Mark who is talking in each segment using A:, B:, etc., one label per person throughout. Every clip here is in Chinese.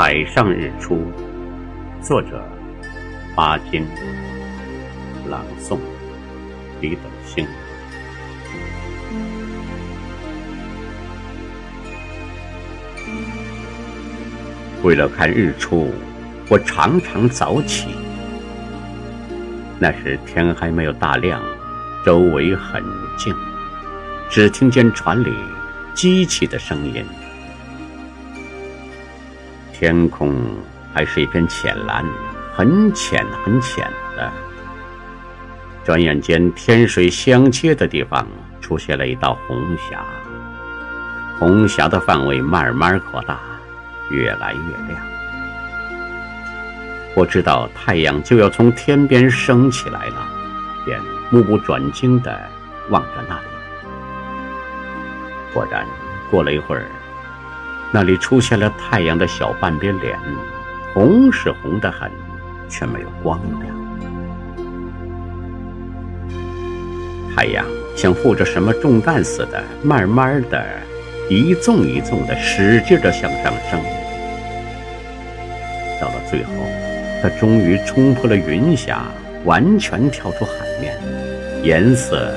A: 海上日出，作者巴金，朗诵李等星。为了看日出，我常常早起。那时天还没有大亮，周围很静，只听见船里机器的声音。天空还是一片浅蓝，很浅很浅的。转眼间，天水相接的地方出现了一道红霞，红霞的范围慢慢扩大，越来越亮。我知道太阳就要从天边升起来了，便目不转睛地望着那里。果然，过了一会儿。那里出现了太阳的小半边脸，红是红的很，却没有光亮。太阳像负着什么重担似的，慢慢的，一纵一纵的，使劲的向上升。到了最后，它终于冲破了云霞，完全跳出海面，颜色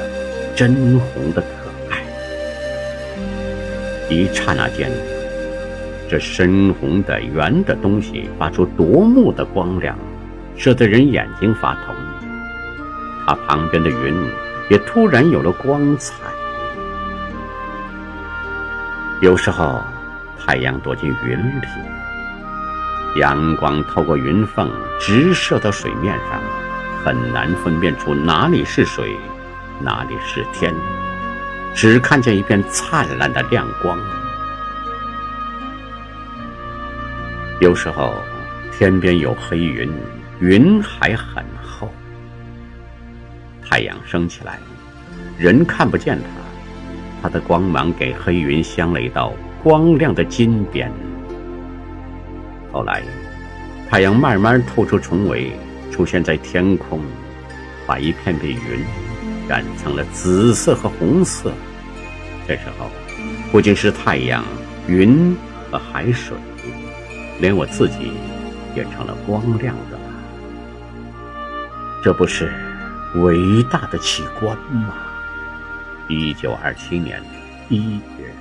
A: 真红的可爱。一刹那间。这深红的圆的东西发出夺目的光亮，射得人眼睛发疼。它旁边的云也突然有了光彩。有时候，太阳躲进云里，阳光透过云缝直射到水面上，很难分辨出哪里是水，哪里是天，只看见一片灿烂的亮光。有时候，天边有黑云，云还很厚。太阳升起来，人看不见它，它的光芒给黑云镶了一道光亮的金边。后来，太阳慢慢透出重围，出现在天空，把一片片云染成了紫色和红色。这时候，不仅是太阳、云和海水。连我自己也成了光亮的了，这不是伟大的奇观吗？一九二七年一月。